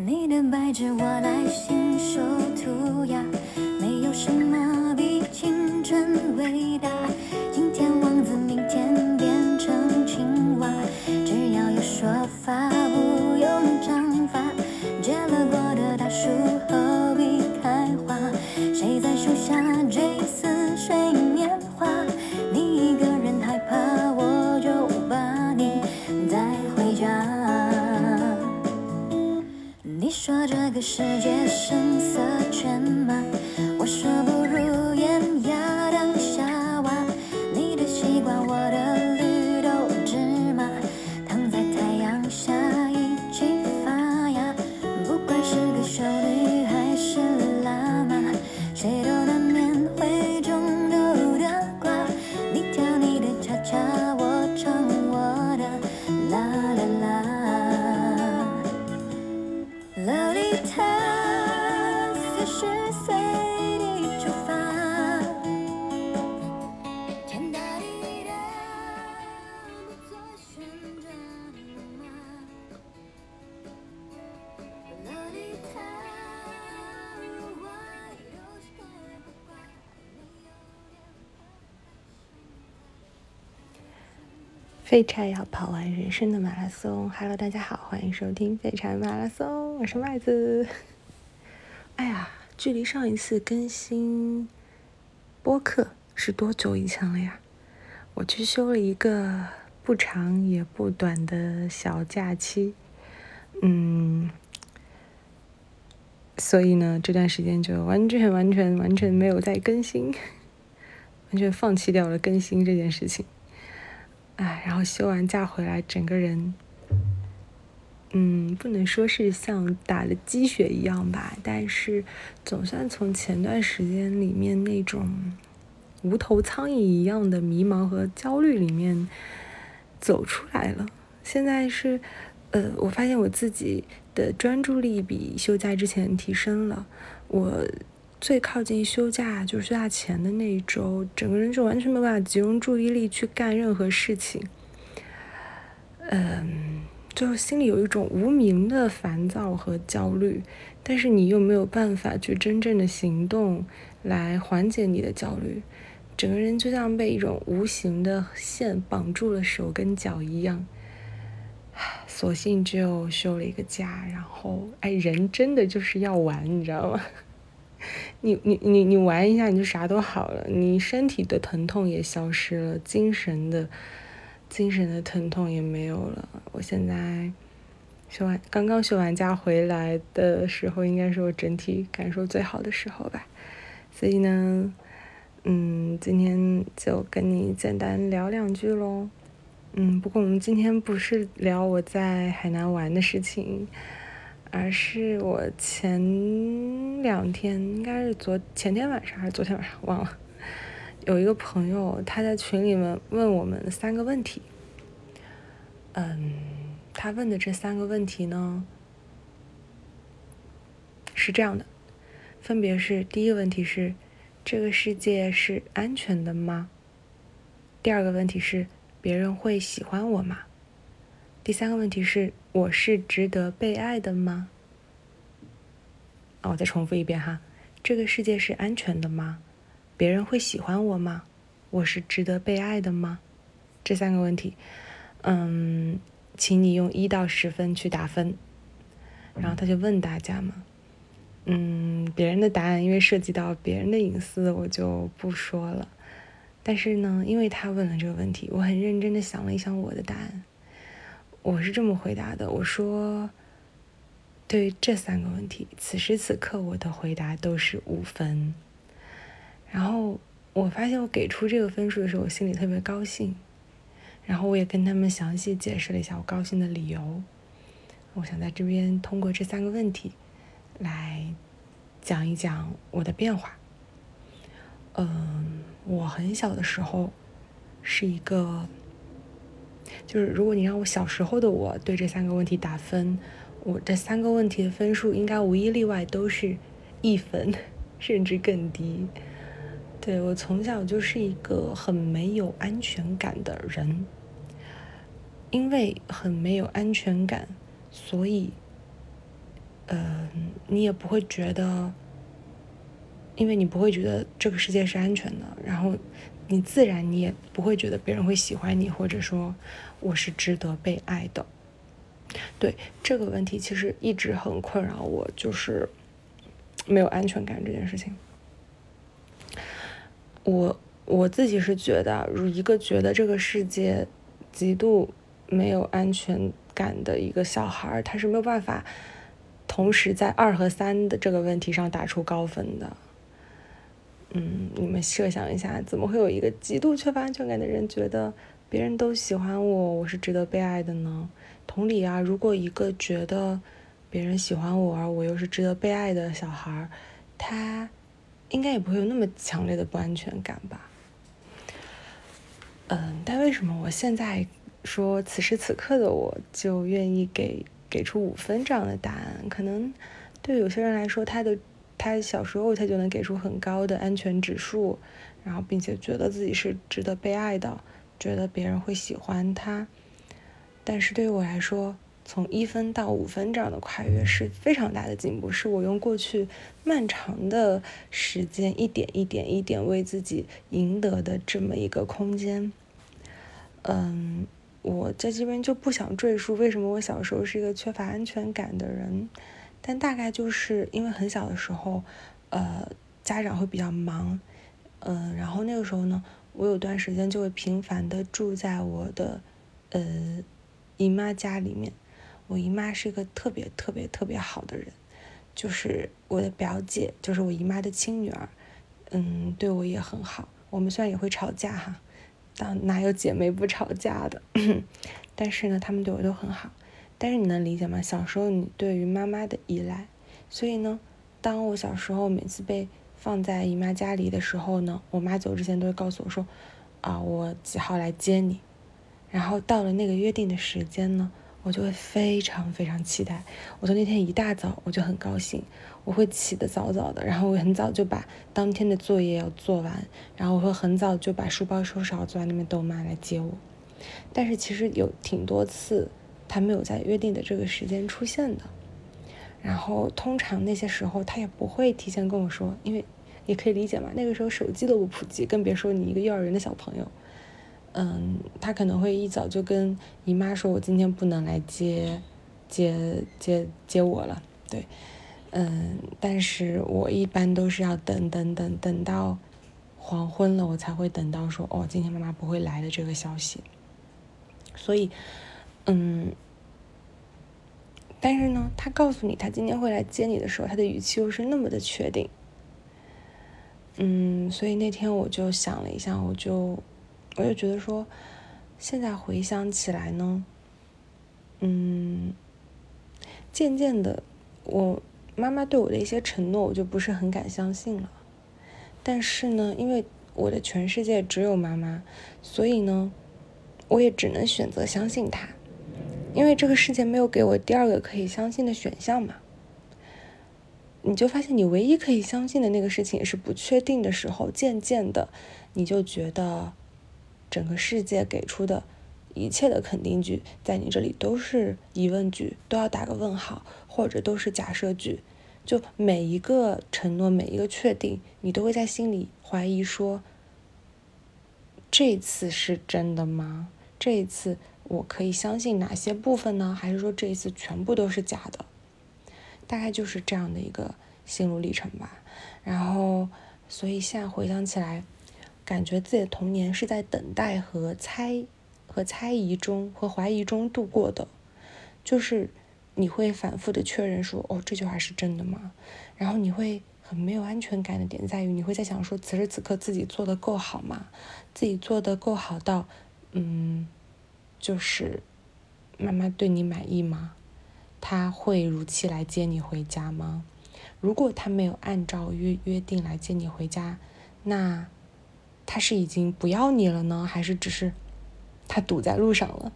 你的白纸我来信手涂鸦，没有什么比青春伟大。个世界声色犬马，废柴要跑完人生的马拉松。Hello，大家好，欢迎收听废柴马拉松，我是麦子。哎呀，距离上一次更新播客是多久以前了呀？我去休了一个不长也不短的小假期，嗯，所以呢，这段时间就完全完全完全没有在更新，完全放弃掉了更新这件事情。哎，然后休完假回来，整个人，嗯，不能说是像打了鸡血一样吧，但是总算从前段时间里面那种无头苍蝇一样的迷茫和焦虑里面走出来了。现在是，呃，我发现我自己的专注力比休假之前提升了。我最靠近休假就是休假前的那一周，整个人就完全没有办法集中注意力去干任何事情。嗯，就心里有一种无名的烦躁和焦虑，但是你又没有办法去真正的行动来缓解你的焦虑，整个人就像被一种无形的线绑住了手跟脚一样。索性就休了一个假，然后哎，人真的就是要玩，你知道吗？你你你你玩一下，你就啥都好了，你身体的疼痛也消失了，精神的精神的疼痛也没有了。我现在休完刚刚休完假回来的时候，应该是我整体感受最好的时候吧。所以呢，嗯，今天就跟你简单聊两句喽。嗯，不过我们今天不是聊我在海南玩的事情。而是我前两天，应该是昨前天晚上还是昨天晚上忘了，有一个朋友他在群里面问我们三个问题。嗯，他问的这三个问题呢是这样的，分别是第一个问题是这个世界是安全的吗？第二个问题是别人会喜欢我吗？第三个问题是。我是值得被爱的吗？啊，我再重复一遍哈，这个世界是安全的吗？别人会喜欢我吗？我是值得被爱的吗？这三个问题，嗯，请你用一到十分去打分。然后他就问大家嘛，嗯，别人的答案因为涉及到别人的隐私，我就不说了。但是呢，因为他问了这个问题，我很认真的想了一想我的答案。我是这么回答的，我说，对于这三个问题，此时此刻我的回答都是五分。然后我发现我给出这个分数的时候，我心里特别高兴。然后我也跟他们详细解释了一下我高兴的理由。我想在这边通过这三个问题，来讲一讲我的变化。嗯，我很小的时候是一个。就是如果你让我小时候的我对这三个问题打分，我这三个问题的分数应该无一例外都是一分，甚至更低。对我从小就是一个很没有安全感的人，因为很没有安全感，所以呃，你也不会觉得，因为你不会觉得这个世界是安全的，然后你自然你也不会觉得别人会喜欢你，或者说我是值得被爱的。对这个问题，其实一直很困扰我，就是没有安全感这件事情。我我自己是觉得，如一个觉得这个世界极度没有安全感的一个小孩，他是没有办法。同时，在二和三的这个问题上打出高分的，嗯，你们设想一下，怎么会有一个极度缺乏安全感的人觉得别人都喜欢我，我是值得被爱的呢？同理啊，如果一个觉得别人喜欢我，而我又是值得被爱的小孩，他应该也不会有那么强烈的不安全感吧？嗯，但为什么我现在说此时此刻的我就愿意给？给出五分这样的答案，可能对有些人来说，他的他小时候他就能给出很高的安全指数，然后并且觉得自己是值得被爱的，觉得别人会喜欢他。但是对于我来说，从一分到五分这样的跨越是非常大的进步，是我用过去漫长的时间一点一点一点为自己赢得的这么一个空间。嗯。我在这边就不想赘述为什么我小时候是一个缺乏安全感的人，但大概就是因为很小的时候，呃，家长会比较忙，嗯，然后那个时候呢，我有段时间就会频繁的住在我的呃姨妈家里面。我姨妈是一个特别特别特别好的人，就是我的表姐，就是我姨妈的亲女儿，嗯，对我也很好。我们虽然也会吵架哈。当哪有姐妹不吵架的？但是呢，他们对我都很好。但是你能理解吗？小时候你对于妈妈的依赖，所以呢，当我小时候每次被放在姨妈家里的时候呢，我妈走之前都会告诉我说：“啊，我几号来接你。”然后到了那个约定的时间呢。我就会非常非常期待。我从那天一大早我就很高兴，我会起得早早的，然后我很早就把当天的作业要做完，然后我会很早就把书包收拾好，坐在那边等我妈来接我。但是其实有挺多次，他没有在约定的这个时间出现的。然后通常那些时候他也不会提前跟我说，因为也可以理解嘛，那个时候手机都不普及，更别说你一个幼儿园的小朋友。嗯，他可能会一早就跟姨妈说：“我今天不能来接，接接接我了。”对，嗯，但是我一般都是要等等等等到黄昏了，我才会等到说：“哦，今天妈妈不会来的这个消息。”所以，嗯，但是呢，他告诉你他今天会来接你的时候，他的语气又是那么的确定。嗯，所以那天我就想了一下，我就。我就觉得说，现在回想起来呢，嗯，渐渐的，我妈妈对我的一些承诺，我就不是很敢相信了。但是呢，因为我的全世界只有妈妈，所以呢，我也只能选择相信她，因为这个世界没有给我第二个可以相信的选项嘛。你就发现，你唯一可以相信的那个事情是不确定的时候，渐渐的，你就觉得。整个世界给出的一切的肯定句，在你这里都是疑问句，都要打个问号，或者都是假设句。就每一个承诺，每一个确定，你都会在心里怀疑说：这次是真的吗？这一次我可以相信哪些部分呢？还是说这一次全部都是假的？大概就是这样的一个心路历程吧。然后，所以现在回想起来。感觉自己的童年是在等待和猜和猜疑中和怀疑中度过的，就是你会反复的确认说，哦，这句话是真的吗？然后你会很没有安全感的点在于，你会在想说，此时此刻自己做的够好吗？自己做的够好到，嗯，就是妈妈对你满意吗？他会如期来接你回家吗？如果他没有按照约约定来接你回家，那。他是已经不要你了呢，还是只是他堵在路上了？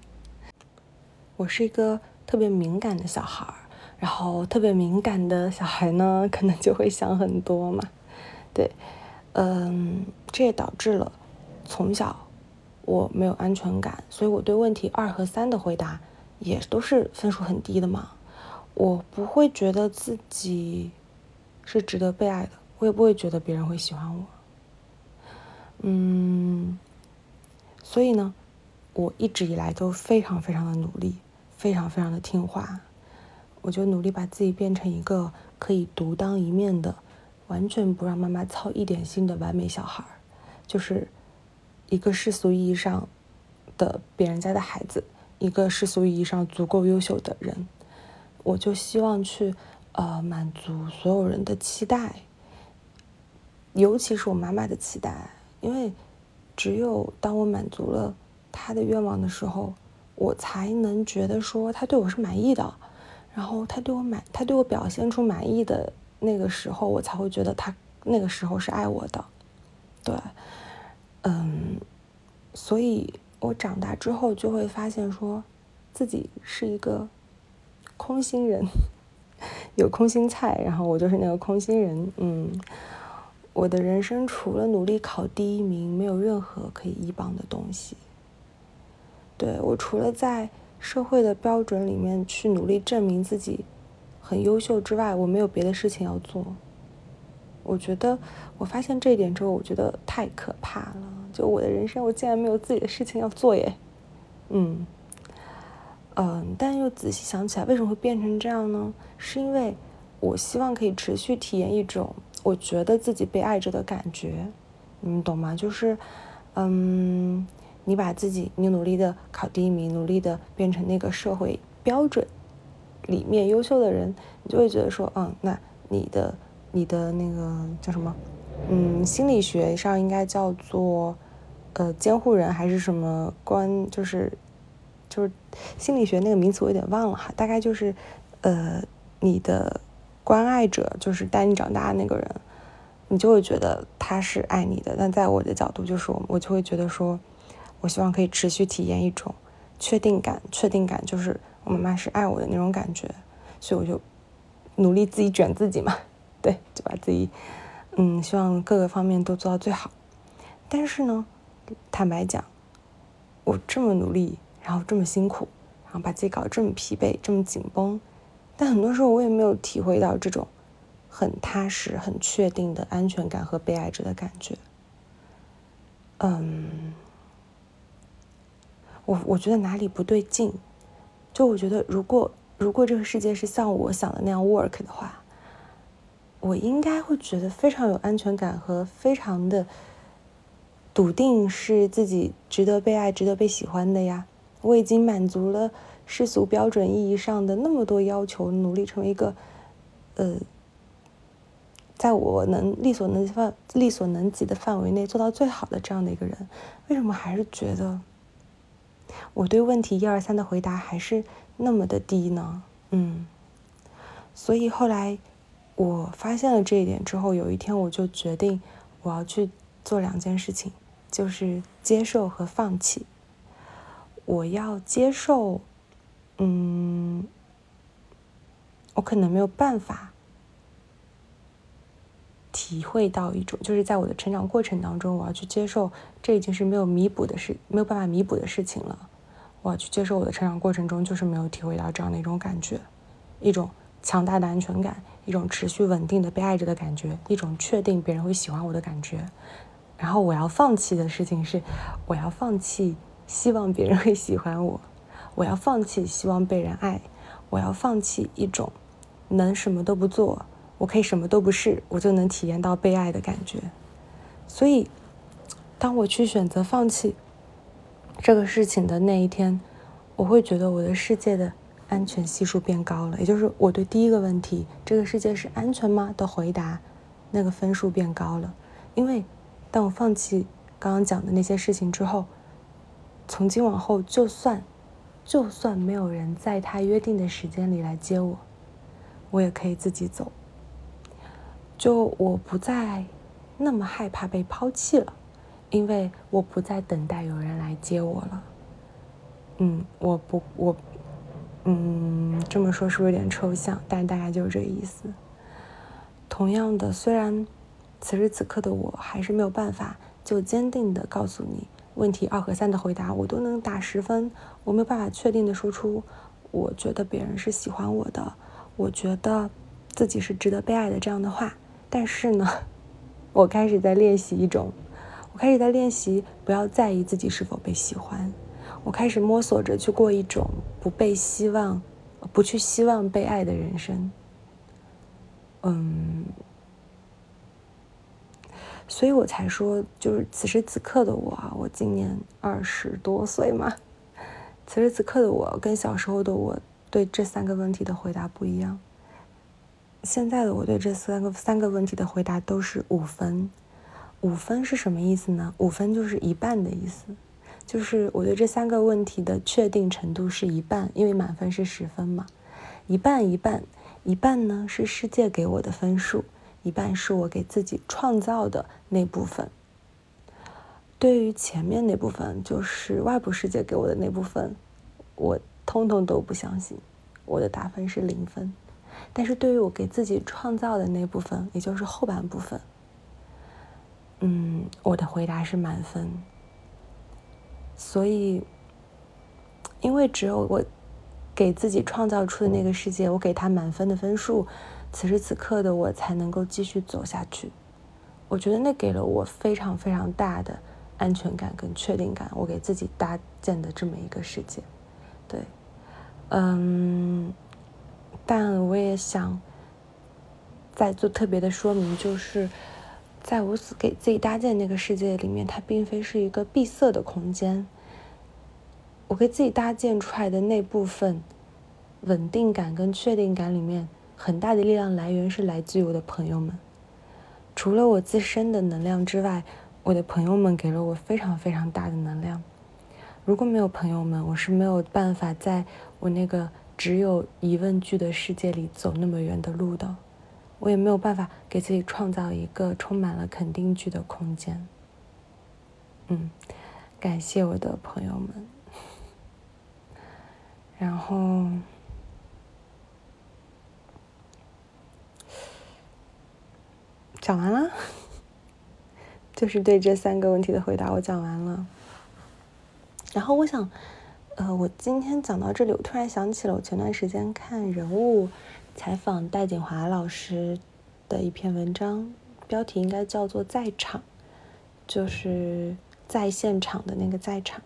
我是一个特别敏感的小孩儿，然后特别敏感的小孩呢，可能就会想很多嘛。对，嗯，这也导致了从小我没有安全感，所以我对问题二和三的回答也都是分数很低的嘛。我不会觉得自己是值得被爱的，我也不会觉得别人会喜欢我。嗯，所以呢，我一直以来都非常非常的努力，非常非常的听话。我就努力把自己变成一个可以独当一面的，完全不让妈妈操一点心的完美小孩，就是一个世俗意义上的别人家的孩子，一个世俗意义上足够优秀的人。我就希望去呃满足所有人的期待，尤其是我妈妈的期待，因为只有当我满足了她的愿望的时候，我才能觉得说她对我是满意的。然后他对我满，他对我表现出满意的那个时候，我才会觉得他那个时候是爱我的，对，嗯，所以我长大之后就会发现说，自己是一个空心人，有空心菜，然后我就是那个空心人，嗯，我的人生除了努力考第一名，没有任何可以依傍的东西，对我除了在。社会的标准里面去努力证明自己很优秀之外，我没有别的事情要做。我觉得我发现这一点之后，我觉得太可怕了。就我的人生，我竟然没有自己的事情要做耶。嗯，嗯，但又仔细想起来，为什么会变成这样呢？是因为我希望可以持续体验一种我觉得自己被爱着的感觉。你们懂吗？就是，嗯。你把自己，你努力的考第一名，努力的变成那个社会标准里面优秀的人，你就会觉得说，嗯，那你的你的那个叫什么？嗯，心理学上应该叫做呃监护人还是什么关？就是就是心理学那个名词我有点忘了哈，大概就是呃你的关爱者，就是带你长大的那个人，你就会觉得他是爱你的。但在我的角度，就是我我就会觉得说。我希望可以持续体验一种确定感，确定感就是我妈妈是爱我的那种感觉，所以我就努力自己卷自己嘛，对，就把自己，嗯，希望各个方面都做到最好。但是呢，坦白讲，我这么努力，然后这么辛苦，然后把自己搞得这么疲惫，这么紧绷，但很多时候我也没有体会到这种很踏实、很确定的安全感和被爱着的感觉。嗯。我我觉得哪里不对劲，就我觉得如果如果这个世界是像我想的那样 work 的话，我应该会觉得非常有安全感和非常的笃定是自己值得被爱、值得被喜欢的呀。我已经满足了世俗标准意义上的那么多要求，努力成为一个呃，在我能力所能范力所能及的范围内做到最好的这样的一个人，为什么还是觉得？我对问题一二三的回答还是那么的低呢，嗯，所以后来我发现了这一点之后，有一天我就决定我要去做两件事情，就是接受和放弃。我要接受，嗯，我可能没有办法体会到一种，就是在我的成长过程当中，我要去接受这已经是没有弥补的事，没有办法弥补的事情了。我要去接受我的成长过程中，就是没有体会到这样的一种感觉，一种强大的安全感，一种持续稳定的被爱着的感觉，一种确定别人会喜欢我的感觉。然后我要放弃的事情是，我要放弃希望别人会喜欢我，我要放弃希望被人爱，我要放弃一种能什么都不做，我可以什么都不是，我就能体验到被爱的感觉。所以，当我去选择放弃。这个事情的那一天，我会觉得我的世界的安全系数变高了，也就是我对第一个问题“这个世界是安全吗”的回答，那个分数变高了。因为当我放弃刚刚讲的那些事情之后，从今往后，就算就算没有人在他约定的时间里来接我，我也可以自己走。就我不再那么害怕被抛弃了。因为我不再等待有人来接我了，嗯，我不，我，嗯，这么说是不是有点抽象？但大概就是这个意思。同样的，虽然此时此刻的我还是没有办法就坚定的告诉你问题二和三的回答，我都能打十分，我没有办法确定的说出我觉得别人是喜欢我的，我觉得自己是值得被爱的这样的话。但是呢，我开始在练习一种，我开始在练习不要在意自己是否被喜欢。我开始摸索着去过一种不被希望、不去希望被爱的人生。嗯，所以我才说，就是此时此刻的我啊，我今年二十多岁嘛。此时此刻的我跟小时候的我对这三个问题的回答不一样。现在的我对这三个三个问题的回答都是五分。五分是什么意思呢？五分就是一半的意思。就是我对这三个问题的确定程度是一半，因为满分是十分嘛，一半一半，一半呢是世界给我的分数，一半是我给自己创造的那部分。对于前面那部分，就是外部世界给我的那部分，我通通都不相信，我的打分是零分。但是对于我给自己创造的那部分，也就是后半部分，嗯，我的回答是满分。所以，因为只有我给自己创造出的那个世界，我给他满分的分数，此时此刻的我才能够继续走下去。我觉得那给了我非常非常大的安全感跟确定感。我给自己搭建的这么一个世界，对，嗯，但我也想再做特别的说明，就是在我给自己搭建那个世界里面，它并非是一个闭塞的空间。我给自己搭建出来的那部分稳定感跟确定感里面，很大的力量来源是来自于我的朋友们。除了我自身的能量之外，我的朋友们给了我非常非常大的能量。如果没有朋友们，我是没有办法在我那个只有疑问句的世界里走那么远的路的。我也没有办法给自己创造一个充满了肯定句的空间。嗯，感谢我的朋友们。然后讲完了，就是对这三个问题的回答，我讲完了。然后我想，呃，我今天讲到这里，我突然想起了我前段时间看人物采访戴锦华老师的一篇文章，标题应该叫做“在场”，就是在现场的那个在场。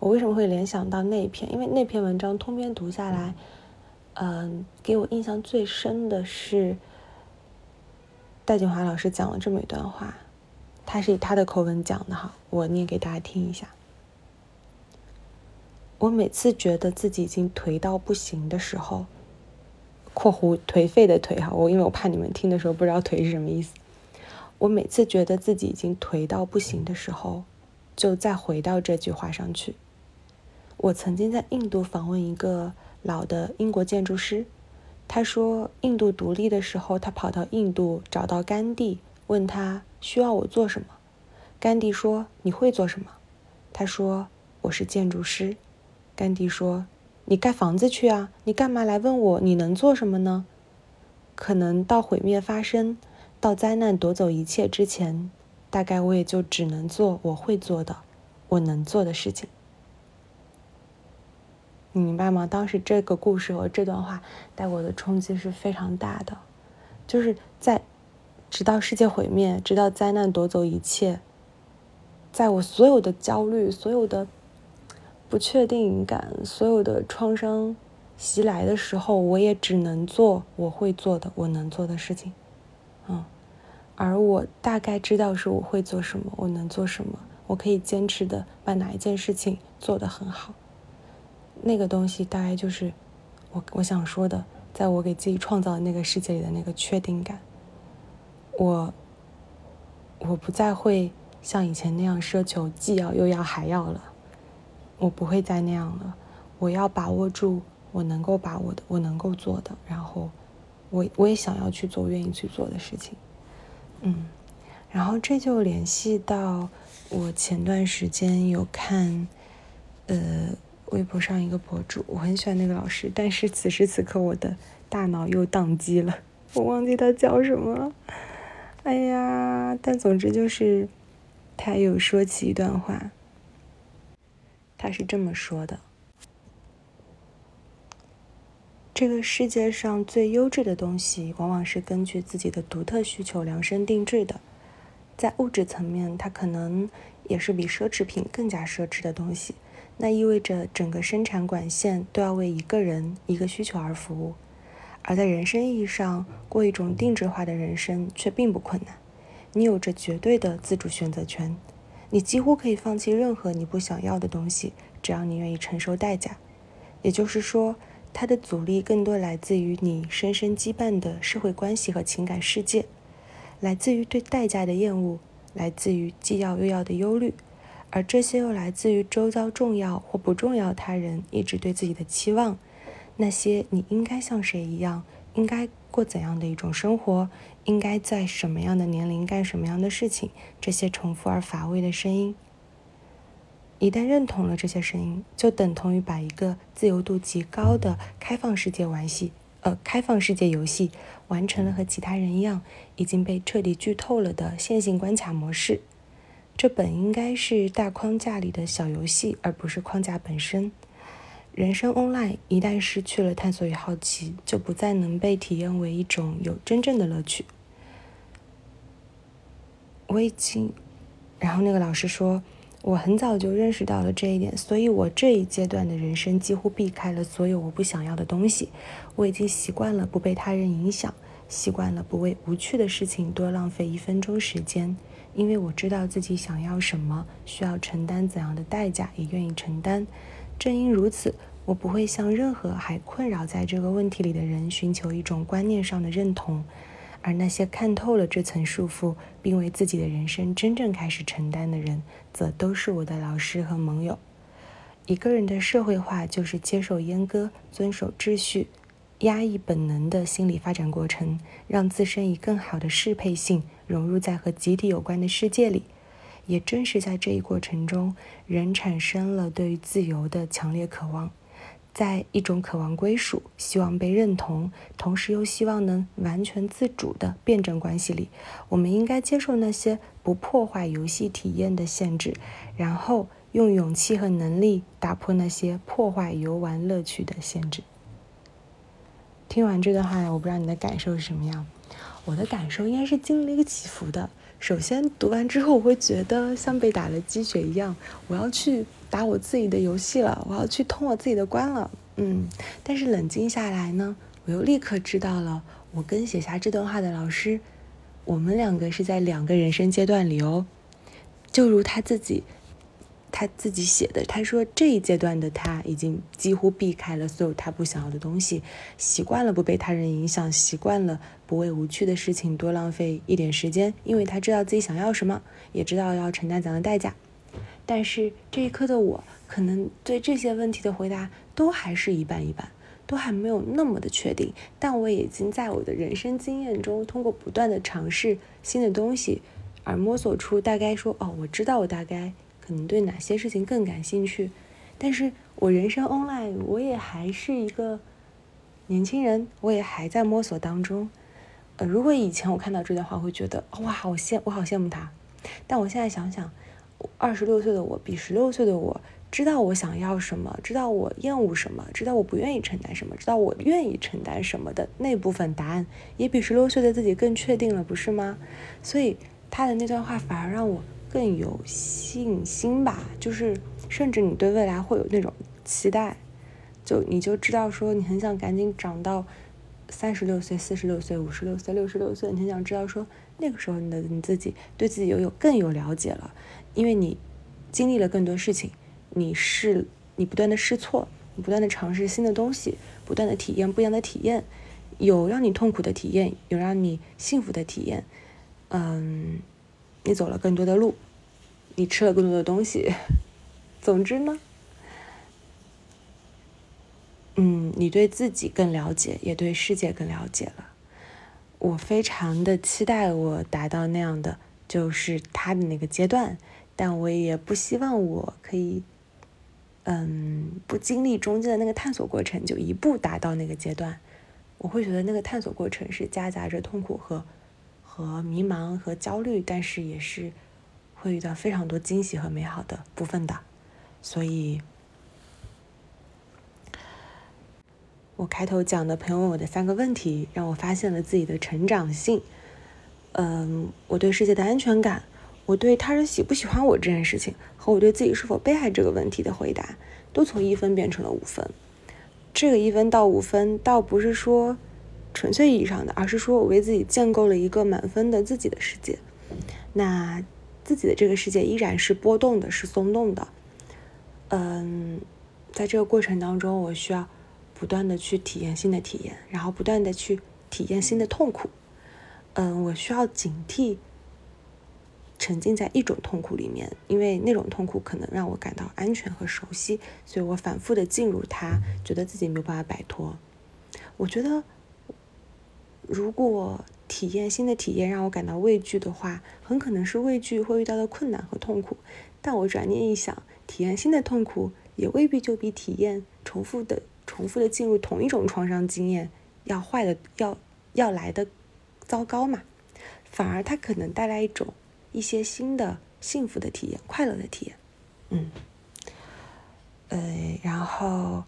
我为什么会联想到那一篇？因为那篇文章通篇读下来，嗯，给我印象最深的是戴锦华老师讲了这么一段话，他是以他的口吻讲的哈，我念给大家听一下。我每次觉得自己已经颓到不行的时候（括弧颓废的颓哈），我因为我怕你们听的时候不知道颓是什么意思。我每次觉得自己已经颓到不行的时候，就再回到这句话上去。我曾经在印度访问一个老的英国建筑师，他说，印度独立的时候，他跑到印度找到甘地，问他需要我做什么。甘地说：“你会做什么？”他说：“我是建筑师。”甘地说：“你盖房子去啊，你干嘛来问我你能做什么呢？可能到毁灭发生，到灾难夺走一切之前，大概我也就只能做我会做的，我能做的事情。”你明白吗？当时这个故事和这段话带我的冲击是非常大的，就是在直到世界毁灭，直到灾难夺走一切，在我所有的焦虑、所有的不确定感、所有的创伤袭来的时候，我也只能做我会做的、我能做的事情。嗯，而我大概知道是我会做什么，我能做什么，我可以坚持的把哪一件事情做得很好。那个东西大概就是我我想说的，在我给自己创造的那个世界里的那个确定感。我我不再会像以前那样奢求既要又要还要了，我不会再那样了。我要把握住我能够把握的，我能够做的，然后我我也想要去做愿意去做的事情。嗯，然后这就联系到我前段时间有看，呃。微博上一个博主，我很喜欢那个老师，但是此时此刻我的大脑又宕机了，我忘记他叫什么了。哎呀，但总之就是他有说起一段话，他是这么说的：这个世界上最优质的东西，往往是根据自己的独特需求量身定制的。在物质层面，它可能也是比奢侈品更加奢侈的东西。那意味着整个生产管线都要为一个人一个需求而服务。而在人生意义上，过一种定制化的人生却并不困难。你有着绝对的自主选择权，你几乎可以放弃任何你不想要的东西，只要你愿意承受代价。也就是说，它的阻力更多来自于你深深羁绊的社会关系和情感世界，来自于对代价的厌恶，来自于既要又要的忧虑，而这些又来自于周遭重要或不重要他人一直对自己的期望。那些你应该像谁一样，应该过怎样的一种生活，应该在什么样的年龄干什么样的事情，这些重复而乏味的声音，一旦认同了这些声音，就等同于把一个自由度极高的开放世界玩戏，呃，开放世界游戏完成了和其他人一样已经被彻底剧透了的线性关卡模式。这本应该是大框架里的小游戏，而不是框架本身。人生 online 一旦失去了探索与好奇，就不再能被体验为一种有真正的乐趣。我已经，然后那个老师说，我很早就认识到了这一点，所以我这一阶段的人生几乎避开了所有我不想要的东西。我已经习惯了不被他人影响，习惯了不为无趣的事情多浪费一分钟时间，因为我知道自己想要什么，需要承担怎样的代价，也愿意承担。正因如此，我不会向任何还困扰在这个问题里的人寻求一种观念上的认同，而那些看透了这层束缚，并为自己的人生真正开始承担的人，则都是我的老师和盟友。一个人的社会化就是接受阉割、遵守秩序、压抑本能的心理发展过程，让自身以更好的适配性融入在和集体有关的世界里。也正是在这一过程中，人产生了对于自由的强烈渴望，在一种渴望归属、希望被认同，同时又希望能完全自主的辩证关系里，我们应该接受那些不破坏游戏体验的限制，然后用勇气和能力打破那些破坏游玩乐趣的限制。听完这段话，我不知道你的感受是什么样，我的感受应该是经历了一个起伏的。首先读完之后，我会觉得像被打了鸡血一样，我要去打我自己的游戏了，我要去通我自己的关了，嗯。但是冷静下来呢，我又立刻知道了，我跟写下这段话的老师，我们两个是在两个人生阶段里哦，就如他自己。他自己写的，他说这一阶段的他已经几乎避开了所有他不想要的东西，习惯了不被他人影响，习惯了不为无趣的事情多浪费一点时间，因为他知道自己想要什么，也知道要承担怎样的代价。但是这一刻的我，可能对这些问题的回答都还是一半一半，都还没有那么的确定。但我已经在我的人生经验中，通过不断的尝试新的东西，而摸索出大概说，哦，我知道我大概。可能对哪些事情更感兴趣，但是我人生 online，我也还是一个年轻人，我也还在摸索当中。呃，如果以前我看到这段话，会觉得哇，我羡我好羡慕他。但我现在想想，二十六岁的我比十六岁的我知道我想要什么，知道我厌恶什么，知道我不愿意承担什么，知道我愿意承担什么的那部分答案，也比十六岁的自己更确定了，不是吗？所以他的那段话反而让我。更有信心吧，就是甚至你对未来会有那种期待，就你就知道说你很想赶紧长到三十六岁、四十六岁、五十六岁、六十六岁，你很想知道说那个时候你的你自己对自己又有更有了解了，因为你经历了更多事情，你试你不断的试错，你不断的尝试新的东西，不断的体验不一样的体验，有让你痛苦的体验，有让你幸福的体验，嗯。你走了更多的路，你吃了更多的东西。总之呢，嗯，你对自己更了解，也对世界更了解了。我非常的期待我达到那样的，就是他的那个阶段，但我也不希望我可以，嗯，不经历中间的那个探索过程，就一步达到那个阶段。我会觉得那个探索过程是夹杂着痛苦和。和迷茫和焦虑，但是也是会遇到非常多惊喜和美好的部分的，所以我开头讲的朋友我的三个问题，让我发现了自己的成长性。嗯，我对世界的安全感，我对他人喜不喜欢我这件事情，和我对自己是否被爱这个问题的回答，都从一分变成了五分。这个一分到五分，倒不是说纯粹意义上的，而是说我为自己建构了一个满分的自己的世界。那自己的这个世界依然是波动的，是松动的。嗯，在这个过程当中，我需要不断的去体验新的体验，然后不断的去体验新的痛苦。嗯，我需要警惕沉浸在一种痛苦里面，因为那种痛苦可能让我感到安全和熟悉，所以我反复的进入它，觉得自己没有办法摆脱。我觉得，如果体验新的体验让我感到畏惧的话，很可能是畏惧会遇到的困难和痛苦。但我转念一想，体验新的痛苦也未必就比体验重复的、重复的进入同一种创伤经验要坏的、要要来的糟糕嘛。反而它可能带来一种一些新的幸福的体验、快乐的体验。嗯，呃，然后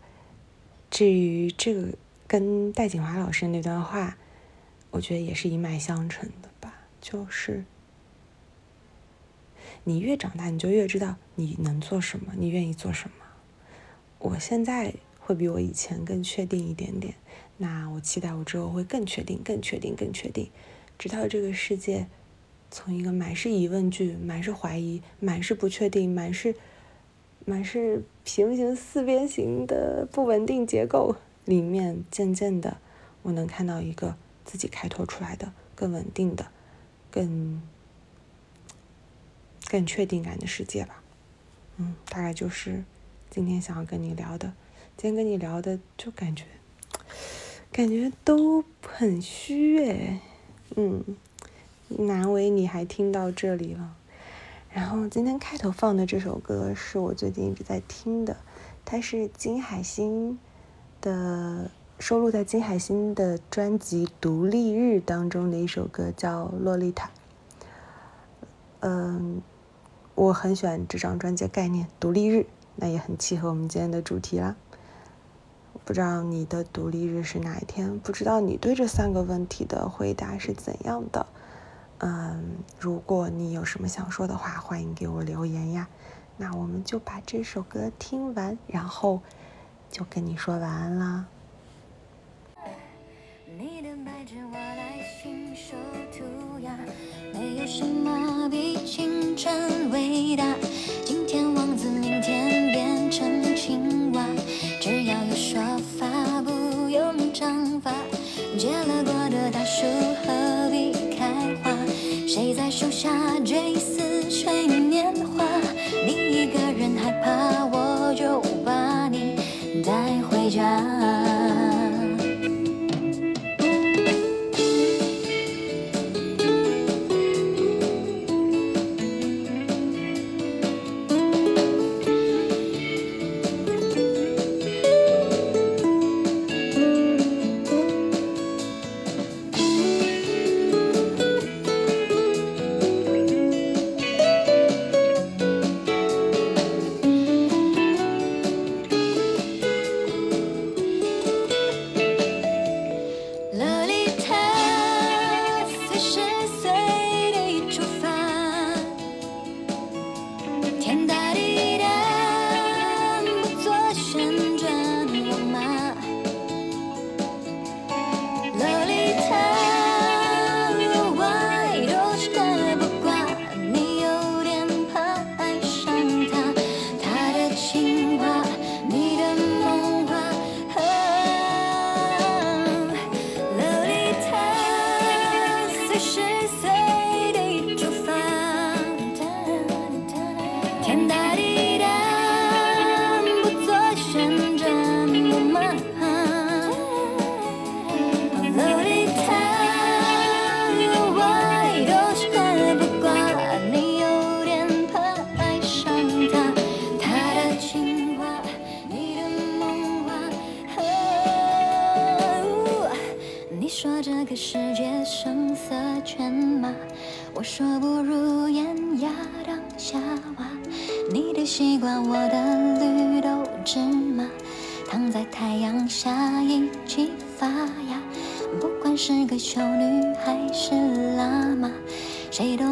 至于这个跟戴锦华老师那段话，我觉得也是一脉相承的吧，就是。你越长大，你就越知道你能做什么，你愿意做什么。我现在会比我以前更确定一点点，那我期待我之后会更确定、更确定、更确定，直到这个世界从一个满是疑问句、满是怀疑、满是不确定、满是满是平行四边形的不稳定结构里面，渐渐的，我能看到一个自己开拓出来的更稳定的、更。更确定感的世界吧，嗯，大概就是今天想要跟你聊的。今天跟你聊的，就感觉感觉都很虚哎，嗯，难为你还听到这里了。然后今天开头放的这首歌是我最近一直在听的，它是金海心的收录在金海心的专辑《独立日》当中的一首歌，叫《洛丽塔》。嗯。我很喜欢这张专辑概念“独立日”，那也很契合我们今天的主题啦。不知道你的独立日是哪一天？不知道你对这三个问题的回答是怎样的？嗯，如果你有什么想说的话，欢迎给我留言呀。那我们就把这首歌听完，然后就跟你说晚安啦。你的白纸我来亲手涂鸦，没有什么比青春伟大。今天王子，明天变成青蛙，只要有说法，不用章法。结了果的大树何必开花？谁在树下追思水年华？你一个人害怕，我谁都